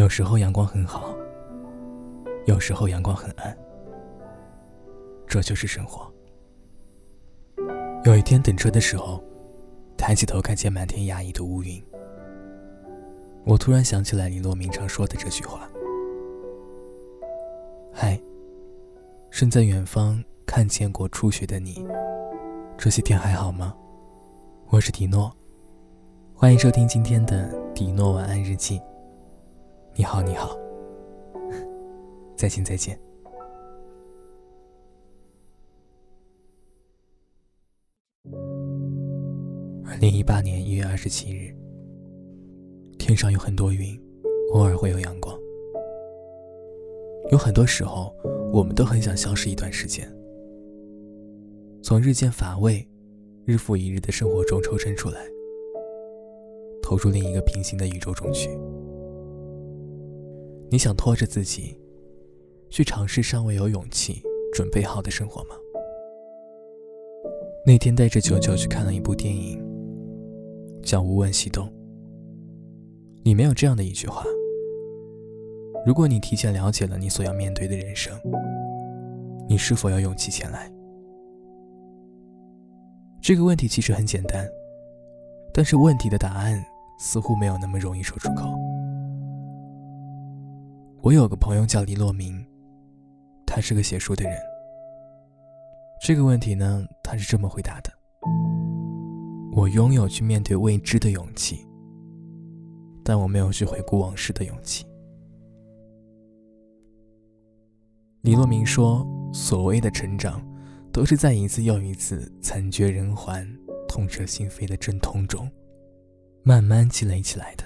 有时候阳光很好，有时候阳光很暗，这就是生活。有一天等车的时候，抬起头看见满天压抑的乌云，我突然想起来李洛明常说的这句话：“嗨，身在远方看见过初雪的你，这些天还好吗？”我是迪诺，欢迎收听今天的迪诺晚安日记。你好，你好，再见，再见。二零一八年一月二十七日，天上有很多云，偶尔会有阳光。有很多时候，我们都很想消失一段时间，从日渐乏味。日复一日的生活中抽身出来，投入另一个平行的宇宙中去。你想拖着自己，去尝试尚未有勇气准备好的生活吗？那天带着九九去看了一部电影，叫《无问西东》。里面有这样的一句话：如果你提前了解了你所要面对的人生，你是否有勇气前来？这个问题其实很简单，但是问题的答案似乎没有那么容易说出口。我有个朋友叫李洛明，他是个写书的人。这个问题呢，他是这么回答的：我拥有去面对未知的勇气，但我没有去回顾往事的勇气。李洛明说：“所谓的成长。”都是在一次又一次惨绝人寰、痛彻心扉的阵痛中，慢慢积累起来的。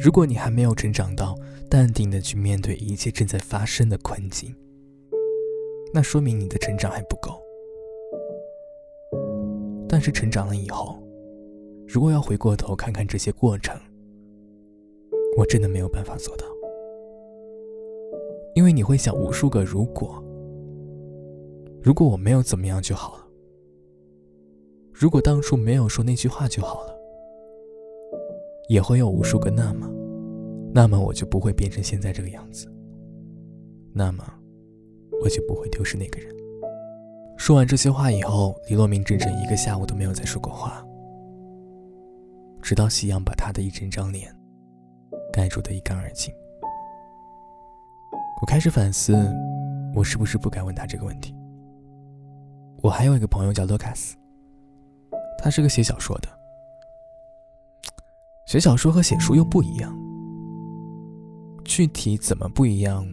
如果你还没有成长到淡定的去面对一切正在发生的困境，那说明你的成长还不够。但是成长了以后，如果要回过头看看这些过程，我真的没有办法做到，因为你会想无数个如果。如果我没有怎么样就好了。如果当初没有说那句话就好了，也会有无数个那么，那么我就不会变成现在这个样子。那么，我就不会丢失那个人。说完这些话以后，李洛明整整一个下午都没有再说过话，直到夕阳把他的一整张脸盖住的一干二净。我开始反思，我是不是不该问他这个问题。我还有一个朋友叫卢卡斯，他是个写小说的。写小说和写书又不一样，具体怎么不一样，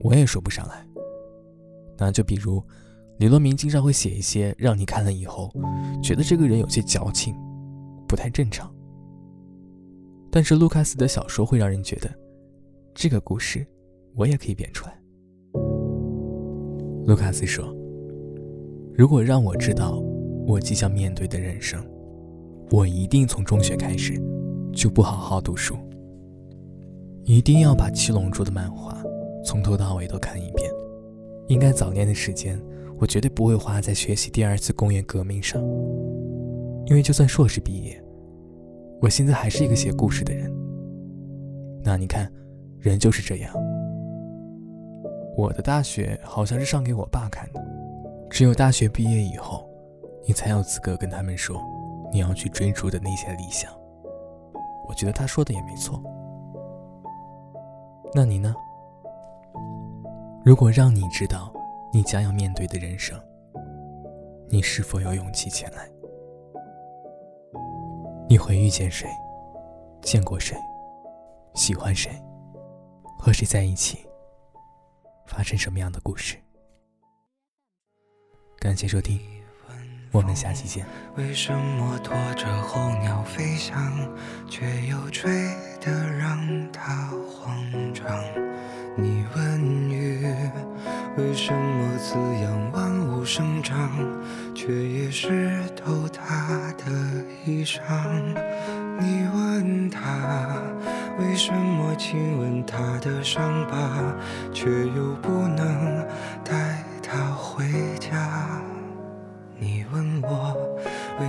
我也说不上来。那就比如，李洛明经常会写一些让你看了以后觉得这个人有些矫情，不太正常。但是卢卡斯的小说会让人觉得，这个故事我也可以编出来。卢卡斯说。如果让我知道我即将面对的人生，我一定从中学开始就不好好读书，一定要把《七龙珠》的漫画从头到尾都看一遍。应该早年的时间，我绝对不会花在学习第二次工业革命上，因为就算硕士毕业，我现在还是一个写故事的人。那你看，人就是这样。我的大学好像是上给我爸看的。只有大学毕业以后，你才有资格跟他们说你要去追逐的那些理想。我觉得他说的也没错。那你呢？如果让你知道你将要面对的人生，你是否有勇气前来？你会遇见谁？见过谁？喜欢谁？和谁在一起？发生什么样的故事？感谢收听，我们下期见。为什么拖着候鸟飞翔，却又吹得让它慌张？你问雨，为什么滋养万物生长，却也湿透它的衣裳？你问他，为什么亲吻他的伤疤，却又不能带？他回家，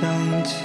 想起